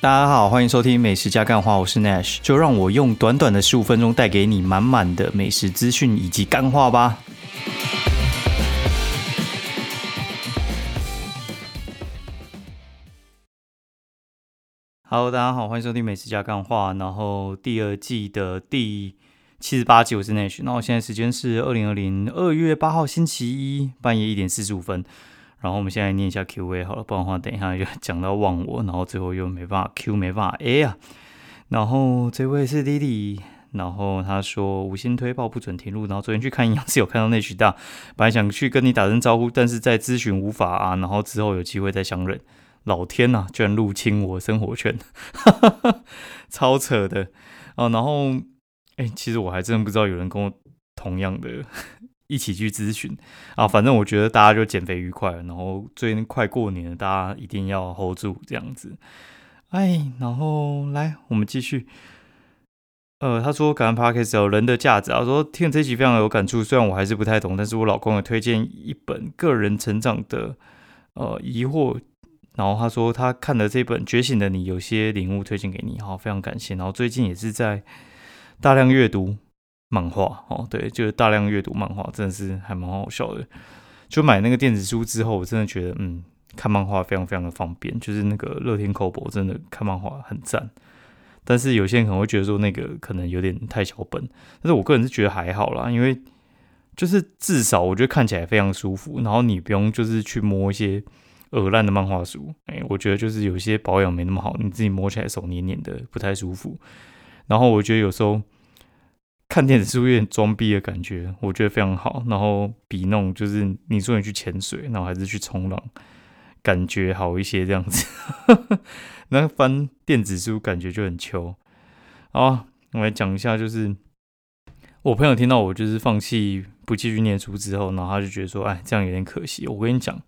大家好，欢迎收听美食加干话，我是 Nash，就让我用短短的十五分钟带给你满满的美食资讯以及干话吧。Hello，大家好，欢迎收听美食加干话，然后第二季的第七十八集，我是 Nash，那我现在时间是二零二零二月八号星期一半夜一点四十五分。然后我们现在念一下 Q&A 好了，不然的话等一下就讲到忘我，然后最后又没办法 Q 没办法 A 啊。然后这位是 Lily，然后他说五星推报不准停录，然后昨天去看营养师有看到内许大，本来想去跟你打声招呼，但是在咨询无法啊，然后之后有机会再相认。老天呐，居然入侵我生活圈，超扯的哦。然后哎，其实我还真不知道有人跟我同样的。一起去咨询啊，反正我觉得大家就减肥愉快，然后最近快过年了，大家一定要 hold 住这样子。哎，然后来我们继续。呃，他说感恩 podcast 有人的价值啊，说听这集非常有感触，虽然我还是不太懂，但是我老公有推荐一本个人成长的呃疑惑，然后他说他看了这本《觉醒的你》，有些领悟推荐给你，好，非常感谢。然后最近也是在大量阅读。漫画哦，对，就是大量阅读漫画，真的是还蛮好笑的。就买那个电子书之后，我真的觉得，嗯，看漫画非常非常的方便。就是那个乐天 Kobo 真的看漫画很赞。但是有些人可能会觉得说，那个可能有点太小本，但是我个人是觉得还好啦，因为就是至少我觉得看起来非常舒服，然后你不用就是去摸一些耳烂的漫画书，哎，我觉得就是有些保养没那么好，你自己摸起来手黏黏的，不太舒服。然后我觉得有时候。看电子书有点装逼的感觉，我觉得非常好。然后比那种就是你说你去潜水，然后还是去冲浪，感觉好一些这样子。那翻电子书感觉就很秋。啊，我来讲一下，就是我朋友听到我就是放弃不继续念书之后，然后他就觉得说，哎，这样有点可惜。我跟你讲，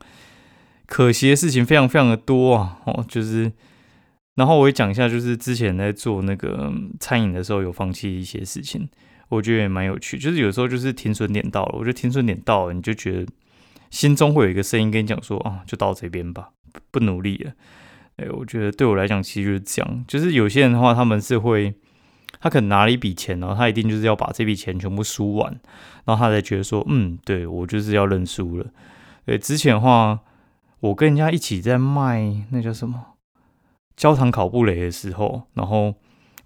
可惜的事情非常非常的多啊。哦，就是。然后我也讲一下，就是之前在做那个餐饮的时候，有放弃一些事情，我觉得也蛮有趣。就是有时候就是停损点到了，我觉得停损点到了，你就觉得心中会有一个声音跟你讲说啊，就到这边吧，不努力了。哎，我觉得对我来讲，其实就是这样。就是有些人的话，他们是会，他可能拿了一笔钱，然后他一定就是要把这笔钱全部输完，然后他才觉得说，嗯，对我就是要认输了。对，之前的话，我跟人家一起在卖那叫什么？焦糖烤布雷的时候，然后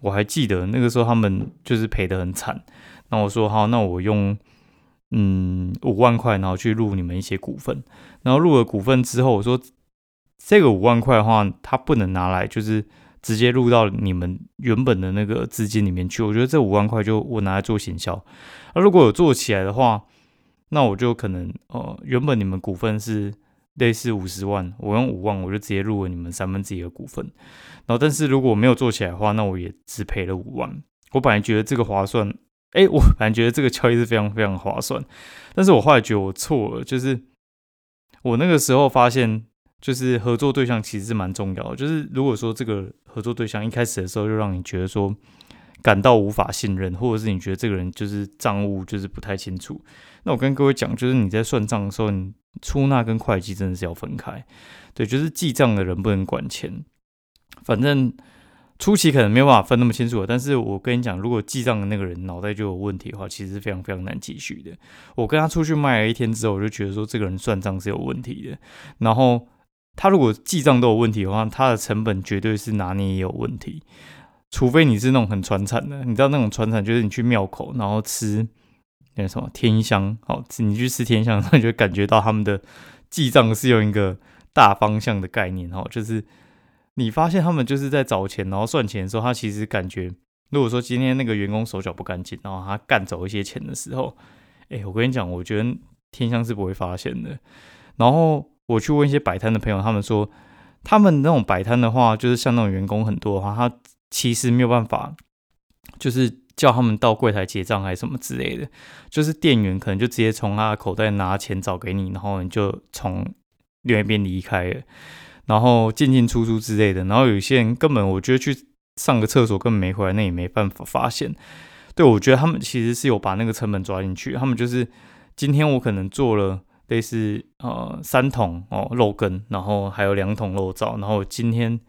我还记得那个时候他们就是赔得很惨。那我说好，那我用嗯五万块，然后去入你们一些股份。然后入了股份之后，我说这个五万块的话，它不能拿来就是直接入到你们原本的那个资金里面去。我觉得这五万块就我拿来做行销。那如果有做起来的话，那我就可能呃原本你们股份是。类似五十万，我用五万，我就直接入了你们三分之一的股份。然后，但是如果我没有做起来的话，那我也只赔了五万。我本来觉得这个划算，哎，我本来觉得这个交易是非常非常划算。但是我后来觉得我错了，就是我那个时候发现，就是合作对象其实是蛮重要的。就是如果说这个合作对象一开始的时候就让你觉得说感到无法信任，或者是你觉得这个人就是账务就是不太清楚，那我跟各位讲，就是你在算账的时候，你。出纳跟会计真的是要分开，对，就是记账的人不能管钱。反正初期可能没有办法分那么清楚，但是我跟你讲，如果记账的那个人脑袋就有问题的话，其实是非常非常难继续的。我跟他出去卖了一天之后，我就觉得说这个人算账是有问题的。然后他如果记账都有问题的话，他的成本绝对是拿捏也有问题。除非你是那种很传产的，你知道那种传产就是你去庙口然后吃。那什么天香，好，你去吃天香，你就感觉到他们的记账是用一个大方向的概念，哈，就是你发现他们就是在找钱，然后算钱的时候，他其实感觉，如果说今天那个员工手脚不干净，然后他干走一些钱的时候，哎，我跟你讲，我觉得天香是不会发现的。然后我去问一些摆摊的朋友，他们说，他们那种摆摊的话，就是像那种员工很多的话，他其实没有办法，就是。叫他们到柜台结账还是什么之类的，就是店员可能就直接从他的口袋拿钱找给你，然后你就从另外一边离开了，然后进进出出之类的。然后有些人根本我觉得去上个厕所根本没回来，那也没办法发现。对我觉得他们其实是有把那个成本抓进去，他们就是今天我可能做了类似呃三桶哦肉羹，然后还有两桶肉燥，然后今天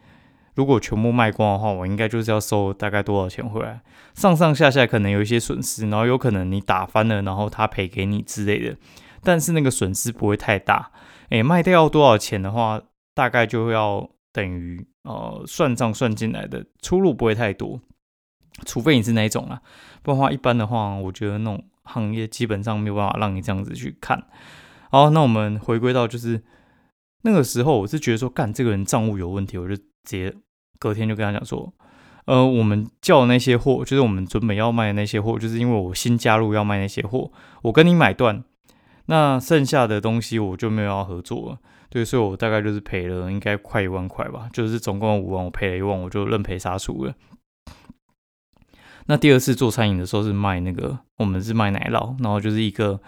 如果全部卖光的话，我应该就是要收大概多少钱回来？上上下下可能有一些损失，然后有可能你打翻了，然后他赔给你之类的，但是那个损失不会太大。诶，卖掉多少钱的话，大概就要等于呃算账算进来的出入不会太多，除非你是那种啊，不然的话一般的话，我觉得那种行业基本上没有办法让你这样子去看。好，那我们回归到就是那个时候，我是觉得说，干这个人账务有问题，我就直接隔天就跟他讲说，呃，我们叫那些货，就是我们准备要卖的那些货，就是因为我新加入要卖那些货，我跟你买断。那剩下的东西我就没有要合作了，对，所以我大概就是赔了应该快一万块吧，就是总共五万，我赔了一万，我就认赔杀出了。那第二次做餐饮的时候是卖那个，我们是卖奶酪，然后就是一个，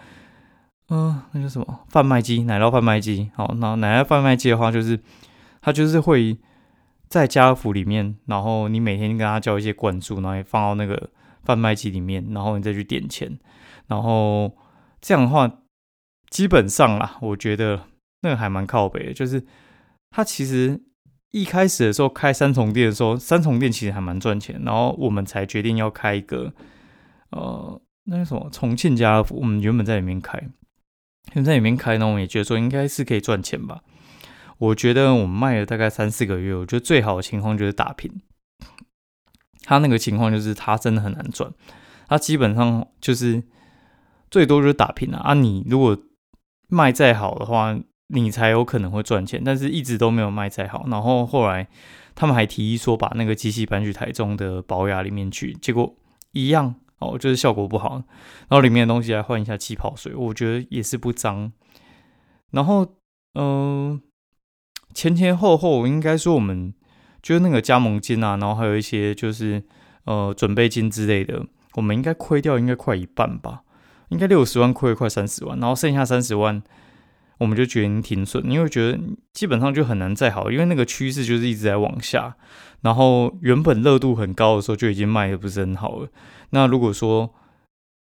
嗯，那叫什么贩卖机，奶酪贩卖机。好，那奶酪贩卖机的话，就是它就是会在家乐福里面，然后你每天跟他交一些灌注，然后放到那个贩卖机里面，然后你再去点钱，然后这样的话。基本上啦，我觉得那个还蛮靠北的，就是他其实一开始的时候开三重店的时候，三重店其实还蛮赚钱，然后我们才决定要开一个，呃，那个什么重庆家乐福，我们原本在里面开，在里面开呢，我们也觉得说应该是可以赚钱吧。我觉得我们卖了大概三四个月，我觉得最好的情况就是打平。他那个情况就是他真的很难赚，他基本上就是最多就是打平了啊。你如果卖再好的话，你才有可能会赚钱，但是一直都没有卖再好。然后后来他们还提议说把那个机器搬去台中的保雅里面去，结果一样哦，就是效果不好。然后里面的东西来换一下气泡水，我觉得也是不脏。然后嗯，前前后后应该说我们就是那个加盟金啊，然后还有一些就是呃准备金之类的，我们应该亏掉应该快一半吧。应该六十万亏快三十万，然后剩下三十万，我们就决定停损，因为觉得基本上就很难再好，因为那个趋势就是一直在往下。然后原本热度很高的时候就已经卖的不是很好了。那如果说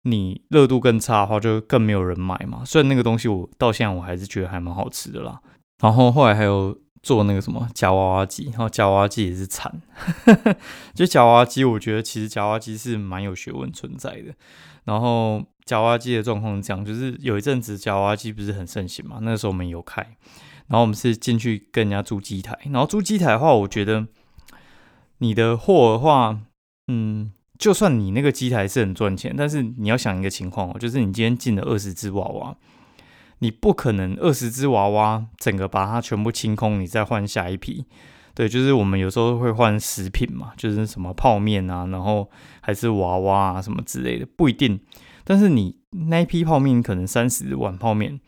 你热度更差的话，就更没有人买嘛。虽然那个东西我到现在我还是觉得还蛮好吃的啦。然后后来还有做那个什么夹娃娃机，然后夹娃娃机也是惨。就夹娃娃机，我觉得其实夹娃娃机是蛮有学问存在的。然后。夹娃娃机的状况这样，就是有一阵子夹娃娃机不是很盛行嘛？那时候我们有开，然后我们是进去跟人家租机台。然后租机台的话，我觉得你的货的话，嗯，就算你那个机台是很赚钱，但是你要想一个情况哦，就是你今天进了二十只娃娃，你不可能二十只娃娃整个把它全部清空，你再换下一批。对，就是我们有时候会换食品嘛，就是什么泡面啊，然后还是娃娃啊什么之类的，不一定。但是你那一批泡面可能三十碗泡面，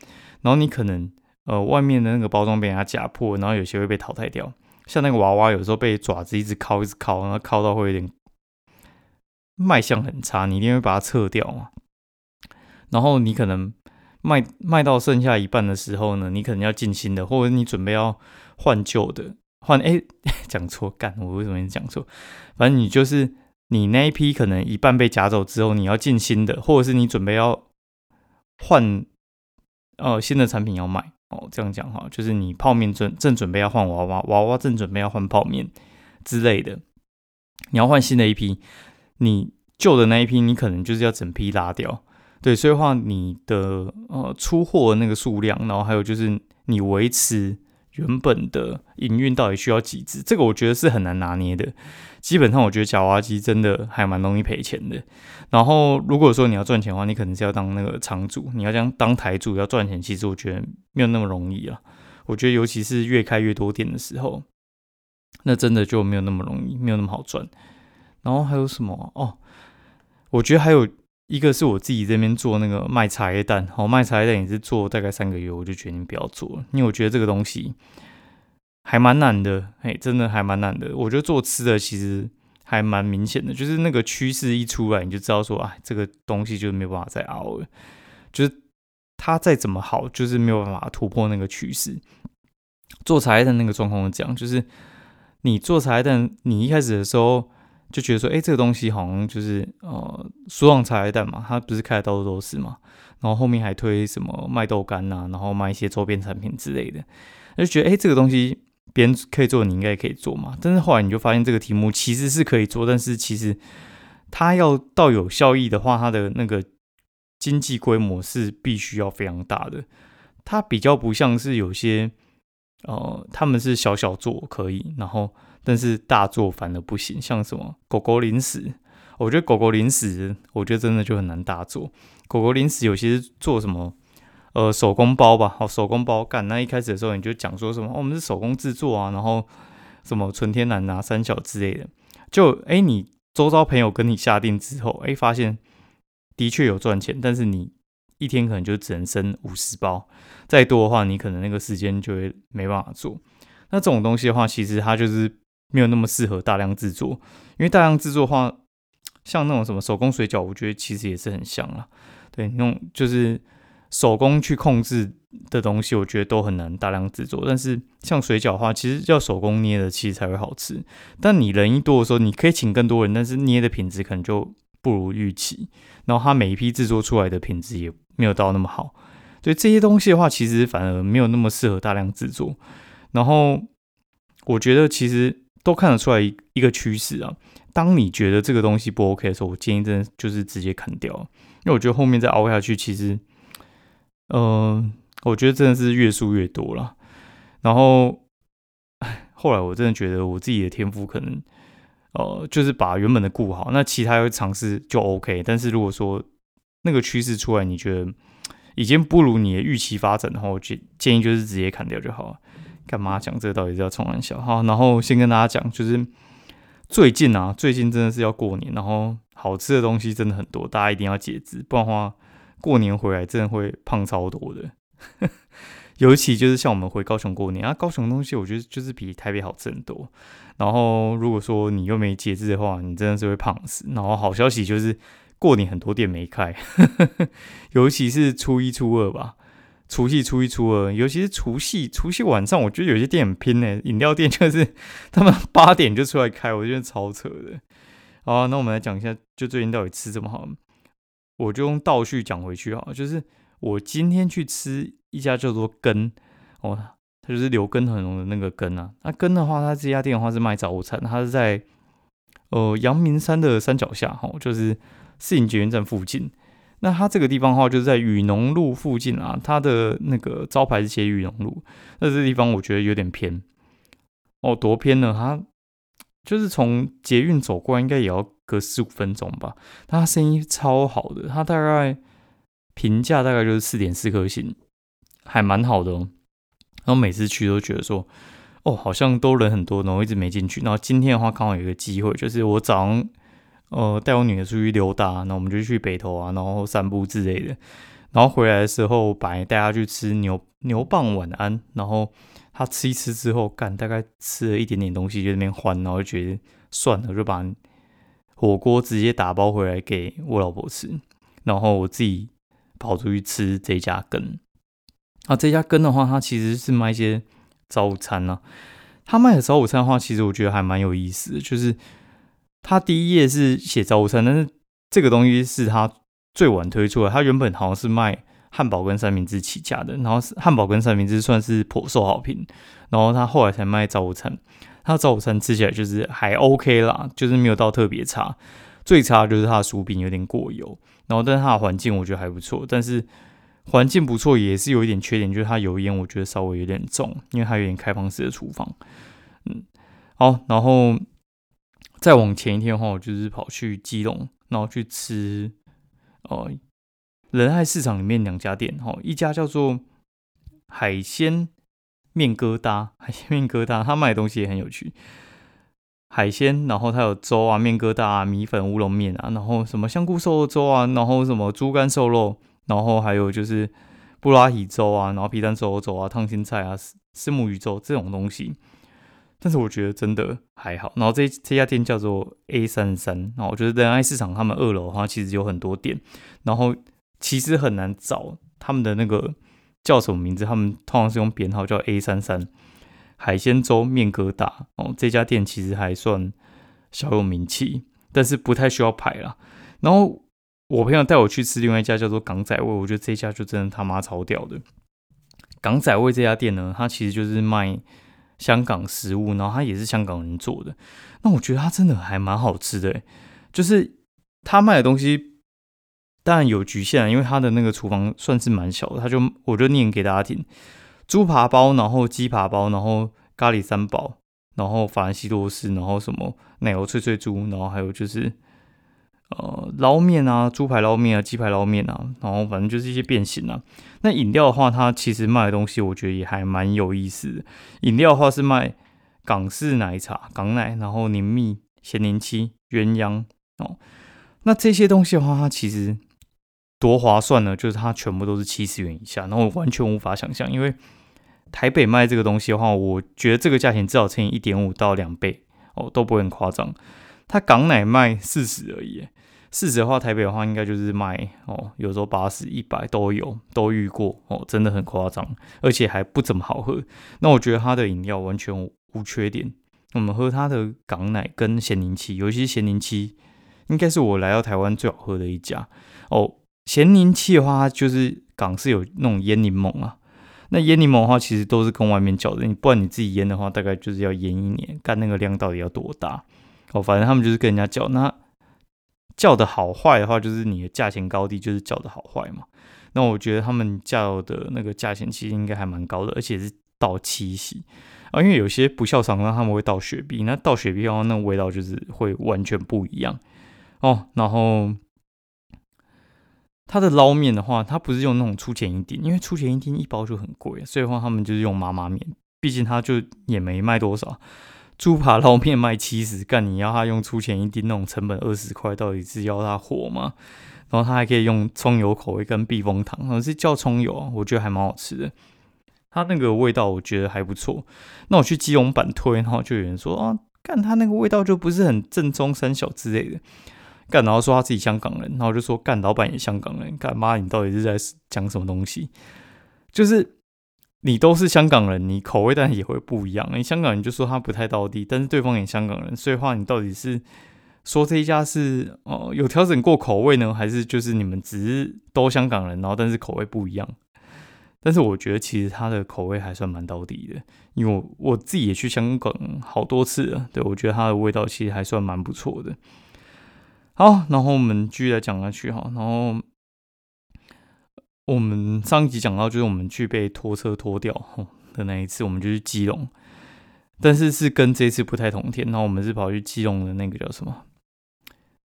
然后你可能呃外面的那个包装被人家夹破，然后有些会被淘汰掉。像那个娃娃有时候被爪子一直敲一直敲，然后敲到会有点卖相很差，你一定会把它撤掉嘛。然后你可能卖卖到剩下一半的时候呢，你可能要进新的，或者你准备要换旧的，换哎 讲错干，我为什么讲错？反正你就是。你那一批可能一半被夹走之后，你要进新的，或者是你准备要换呃新的产品要卖哦，这样讲哈，就是你泡面正正准备要换娃娃，娃娃正准备要换泡面之类的，你要换新的一批，你旧的那一批你可能就是要整批拉掉，对，所以话你的呃出货那个数量，然后还有就是你维持。原本的营运到底需要几只？这个我觉得是很难拿捏的。基本上，我觉得夹娃娃机真的还蛮容易赔钱的。然后，如果说你要赚钱的话，你可能是要当那个场主，你要将当台主要赚钱，其实我觉得没有那么容易啊。我觉得，尤其是越开越多店的时候，那真的就没有那么容易，没有那么好赚。然后还有什么？哦，我觉得还有。一个是我自己这边做那个卖茶叶蛋，好卖茶叶蛋也是做大概三个月，我就决定不要做了，因为我觉得这个东西还蛮难的，嘿，真的还蛮难的。我觉得做吃的其实还蛮明显的，就是那个趋势一出来，你就知道说，哎，这个东西就是没有办法再熬了，就是它再怎么好，就是没有办法突破那个趋势。做茶叶蛋那个状况是这样，就是你做茶叶蛋，你一开始的时候。就觉得说，哎，这个东西好像就是呃，苏朗茶叶蛋嘛，它不是开的到处都是嘛，然后后面还推什么卖豆干呐，然后卖一些周边产品之类的，就觉得哎，这个东西别人可以做，你应该也可以做嘛。但是后来你就发现这个题目其实是可以做，但是其实它要到有效益的话，它的那个经济规模是必须要非常大的。它比较不像是有些，呃，他们是小小做可以，然后但是大做反而不行。像什么狗狗零食，我觉得狗狗零食，我觉得真的就很难大做。狗狗零食有些做什么？呃，手工包吧，好，手工包干。那一开始的时候，你就讲说什么，我们是手工制作啊，然后什么纯天然啊、三小之类的。就哎，你周遭朋友跟你下定之后，哎，发现的确有赚钱，但是你一天可能就只能生五十包，再多的话，你可能那个时间就会没办法做。那这种东西的话，其实它就是没有那么适合大量制作，因为大量制作的话，像那种什么手工水饺，我觉得其实也是很香啊。对，那种就是。手工去控制的东西，我觉得都很难大量制作。但是像水饺的话，其实要手工捏的，其实才会好吃。但你人一多的时候，你可以请更多人，但是捏的品质可能就不如预期。然后它每一批制作出来的品质也没有到那么好。所以这些东西的话，其实反而没有那么适合大量制作。然后我觉得其实都看得出来一个趋势啊。当你觉得这个东西不 OK 的时候，我建议真的就是直接砍掉，因为我觉得后面再熬下去，其实。嗯，我觉得真的是越输越多了。然后，后来我真的觉得我自己的天赋可能，呃，就是把原本的顾好，那其他要尝试就 OK。但是如果说那个趋势出来，你觉得已经不如你的预期发展的话，我建建议就是直接砍掉就好了。干嘛讲这个道理？要冲玩笑哈。然后先跟大家讲，就是最近啊，最近真的是要过年，然后好吃的东西真的很多，大家一定要节制，不然的话。过年回来真的会胖超多的，尤其就是像我们回高雄过年啊，高雄东西我觉得就是比台北好吃很多。然后如果说你又没节制的话，你真的是会胖死。然后好消息就是过年很多店没开，尤其是初一初二吧，除夕初一初二，尤其是除夕除夕晚上，我觉得有些店很拼呢，饮料店就是 他们八点就出来开，我觉得超扯的。好，那我们来讲一下，就最近到底吃这么好。我就用倒叙讲回去啊，就是我今天去吃一家叫做根哦，它就是留根很浓的那个根啊。那根的话，它这家店的话是卖早午餐，它是在呃阳明山的山脚下哈，就是四营捷运站附近。那它这个地方的话，就是在雨农路附近啊，它的那个招牌是写雨农路，那这地方我觉得有点偏哦，多偏呢？它就是从捷运走过来，应该也要。隔四五分钟吧，它生意超好的，它大概评价大概就是四点四颗星，还蛮好的哦。然后每次去都觉得说，哦，好像都人很多，然后一直没进去。然后今天的话刚好有一个机会，就是我早上呃带我女儿出去溜达，那我们就去北投啊，然后散步之类的。然后回来的时候，本来带她去吃牛牛蒡晚安，然后她吃一吃之后，干大概吃了一点点东西就那边欢，然后就觉得算了，就把。火锅直接打包回来给我老婆吃，然后我自己跑出去吃这家羹。啊，这家羹的话，它其实是卖一些早午餐呢。他卖的早午餐的话，其实我觉得还蛮有意思的，就是他第一页是写早午餐，但是这个东西是他最晚推出的。他原本好像是卖汉堡跟三明治起家的，然后汉堡跟三明治算是颇受好评，然后他后来才卖早午餐。它早午餐吃起来就是还 OK 啦，就是没有到特别差，最差就是它的薯饼有点过油，然后但是它的环境我觉得还不错，但是环境不错也是有一点缺点，就是它油烟我觉得稍微有点重，因为它有点开放式的厨房。嗯，好，然后再往前一天的话，我就是跑去基隆，然后去吃哦仁爱市场里面两家店，哈，一家叫做海鲜。面疙瘩，海鲜面疙瘩，他卖的东西也很有趣。海鲜，然后它有粥啊，面疙瘩啊，米粉乌龙面啊，然后什么香菇瘦肉粥啊，然后什么猪肝瘦肉，然后还有就是布拉提粥啊，然后皮蛋瘦肉粥啊，烫青菜啊，丝木鱼粥这种东西。但是我觉得真的还好。然后这这家店叫做 A 三三，然后我觉得仁爱市场他们二楼的话其实有很多店，然后其实很难找他们的那个。叫什么名字？他们通常是用编号叫 A 三三海鲜粥面疙瘩哦。这家店其实还算小有名气，但是不太需要排啦。然后我朋友带我去吃另外一家叫做港仔味，我觉得这家就真的他妈超屌的。港仔味这家店呢，它其实就是卖香港食物，然后它也是香港人做的。那我觉得它真的还蛮好吃的，就是他卖的东西当然有局限，因为他的那个厨房算是蛮小的。他就我就念给大家听：猪扒包，然后鸡扒包，然后咖喱三宝，然后法兰西多士，然后什么奶油脆脆猪，然后还有就是。呃，捞面啊，猪排捞面啊，鸡排捞面啊，然后反正就是一些变形啊。那饮料的话，它其实卖的东西，我觉得也还蛮有意思的。饮料的话是卖港式奶茶、港奶，然后柠蜜、咸柠七、鸳鸯哦。那这些东西的话，它其实多划算呢，就是它全部都是七十元以下，然后完全无法想象，因为台北卖这个东西的话，我觉得这个价钱至少乘以一点五到两倍哦，都不会很夸张。它港奶卖四十而已。四十的话，台北的话应该就是卖哦，有时候八十、一百都有，都遇过哦，真的很夸张，而且还不怎么好喝。那我觉得它的饮料完全无缺点。我们喝它的港奶跟咸柠七，尤其是咸柠七，应该是我来到台湾最好喝的一家哦。咸柠七的话，就是港式有那种腌柠檬啊，那腌柠檬的话，其实都是跟外面叫的，你不然你自己腌的话，大概就是要腌一年，看那个量到底要多大哦。反正他们就是跟人家叫那。叫的好坏的话，就是你的价钱高低，就是叫的好坏嘛。那我觉得他们叫的那个价钱其实应该还蛮高的，而且是倒七喜啊。因为有些不孝厂商他们会倒雪碧，那倒雪碧的话，那味道就是会完全不一样哦。然后它的捞面的话，它不是用那种出钱一丁，因为出钱一丁一包就很贵，所以的话他们就是用妈妈面，毕竟它就也没卖多少。猪扒捞面卖七十，干你要他用出钱一丁那种成本二十块，到底是要他火吗？然后他还可以用葱油口味跟避风塘，好像是叫葱油，我觉得还蛮好吃的。它那个味道我觉得还不错。那我去基隆版推，然后就有人说啊，干他那个味道就不是很正宗三小之类的。干然后说他自己香港人，然后就说干老板也香港人，干妈你到底是在讲什么东西？就是。你都是香港人，你口味当然也会不一样。你香港人就说他不太到地，但是对方也香港人，所以话你到底是说这一家是哦有调整过口味呢，还是就是你们只是都香港人，然后但是口味不一样？但是我觉得其实他的口味还算蛮到底的，因为我我自己也去香港好多次了，对我觉得它的味道其实还算蛮不错的。好，然后我们继续来讲下去哈，然后。我们上一集讲到，就是我们去被拖车拖掉的那一次，我们就去基隆，但是是跟这次不太同天。然后我们是跑去基隆的那个叫什么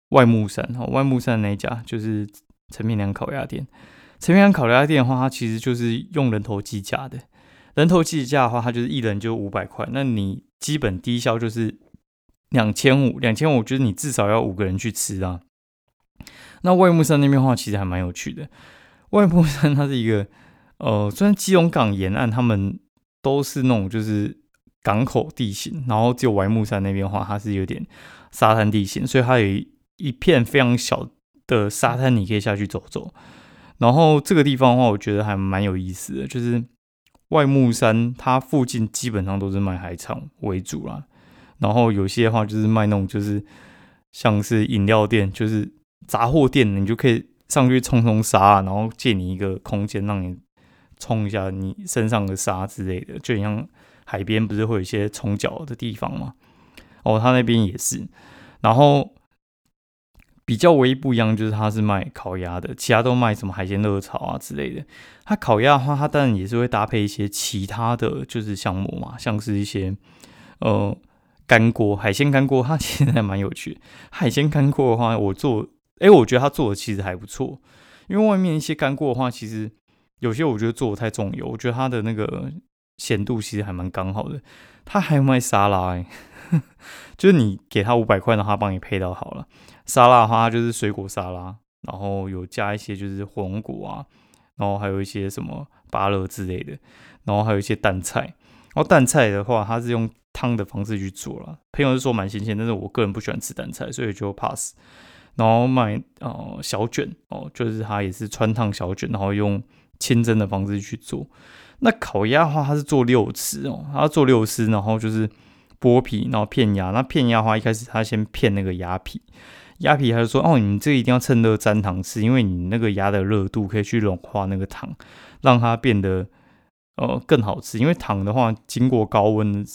外木山，哈，外木山那家就是陈品良烤鸭店。陈平良烤鸭店的话，它其实就是用人头计价的。人头计价的话，它就是一人就五百块，那你基本低消就是两千五，两千五就是你至少要五个人去吃啊。那外木山那边的话，其实还蛮有趣的。外木山它是一个，呃，虽然基隆港沿岸他们都是那种就是港口地形，然后只有外木山那边的话，它是有点沙滩地形，所以它有一片非常小的沙滩，你可以下去走走。然后这个地方的话，我觉得还蛮有意思的，就是外木山它附近基本上都是卖海产为主啦，然后有些的话就是卖那种就是像是饮料店，就是杂货店，你就可以。上去冲冲沙，然后借你一个空间，让你冲一下你身上的沙之类的，就像海边不是会有一些冲脚的地方吗？哦，他那边也是。然后比较唯一不一样就是他是卖烤鸭的，其他都卖什么海鲜热炒啊之类的。他烤鸭的话，他当然也是会搭配一些其他的就是项目嘛，像是一些呃干锅海鲜干锅，它其实还蛮有趣。海鲜干锅的话，我做。哎，我觉得他做的其实还不错，因为外面一些干锅的话，其实有些我觉得做的太重油，我觉得它的那个咸度其实还蛮刚好的。他还卖沙拉，哎，就是你给他五百块，然后他帮你配到好了。沙拉的话，就是水果沙拉，然后有加一些就是火龙果啊，然后还有一些什么芭乐之类的，然后还有一些蛋菜。然后蛋菜的话，它是用汤的方式去做了。朋友是说蛮新鲜，但是我个人不喜欢吃蛋菜，所以就 pass。然后买呃小卷哦，就是它也是穿烫小卷，然后用清蒸的方式去做。那烤鸭的话，它是做六丝哦，它做六丝，然后就是剥皮，然后片鸭。那片鸭的话，一开始它先片那个鸭皮，鸭皮他就说哦，你这一定要趁热沾糖吃，因为你那个鸭的热度可以去融化那个糖，让它变得呃更好吃，因为糖的话经过高温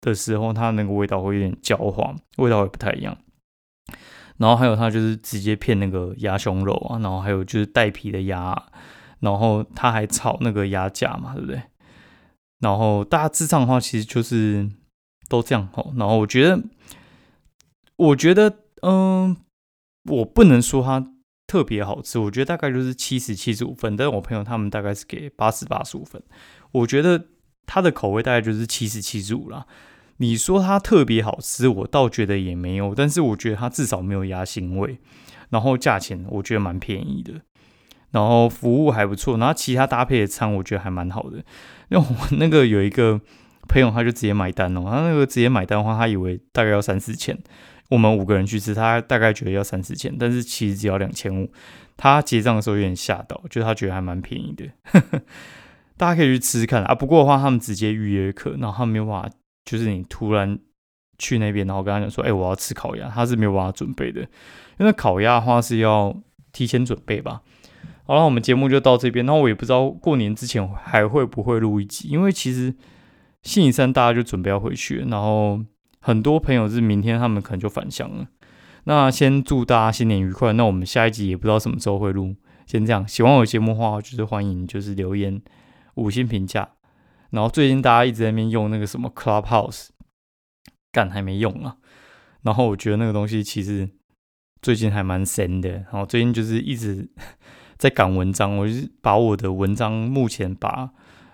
的时候，它那个味道会有点焦黄，味道会不太一样。然后还有它就是直接片那个鸭胸肉啊，然后还有就是带皮的鸭，然后它还炒那个鸭架嘛，对不对？然后大致上的话，其实就是都这样吼。然后我觉得，我觉得，嗯，我不能说它特别好吃，我觉得大概就是七十七十五分，但是我朋友他们大概是给八十八十五分。我觉得它的口味大概就是七十七十五啦。你说它特别好吃，我倒觉得也没有，但是我觉得它至少没有鸭腥味，然后价钱我觉得蛮便宜的，然后服务还不错，然后其他搭配的餐我觉得还蛮好的。因为我那个有一个朋友，他就直接买单哦，他那个直接买单的话，他以为大概要三四千，我们五个人去吃，他大概觉得要三四千，但是其实只要两千五。他结账的时候有点吓到，就他觉得还蛮便宜的，大家可以去吃吃看啊。不过的话，他们直接预约课，然后他没有办法。就是你突然去那边，然后跟他讲说：“哎，我要吃烤鸭。”他是没有办法准备的，因为烤鸭的话是要提前准备吧。好了，我们节目就到这边。那我也不知道过年之前还会不会录一集，因为其实星期三大家就准备要回去，然后很多朋友是明天他们可能就返乡了。那先祝大家新年愉快。那我们下一集也不知道什么时候会录，先这样。喜欢我节目的话，就是欢迎就是留言五星评价。然后最近大家一直在那边用那个什么 Clubhouse，干还没用啊。然后我觉得那个东西其实最近还蛮神的。然后最近就是一直在赶文章，我就是把我的文章目前把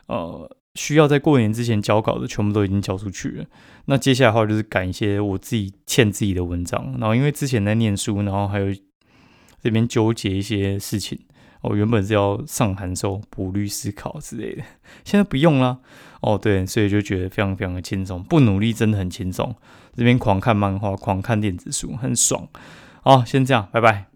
呃需要在过年之前交稿的全部都已经交出去了。那接下来的话就是赶一些我自己欠自己的文章。然后因为之前在念书，然后还有这边纠结一些事情。我原本是要上函授、补律师考之类的，现在不用了。哦，对，所以就觉得非常非常的轻松，不努力真的很轻松。这边狂看漫画、狂看电子书，很爽。好，先这样，拜拜。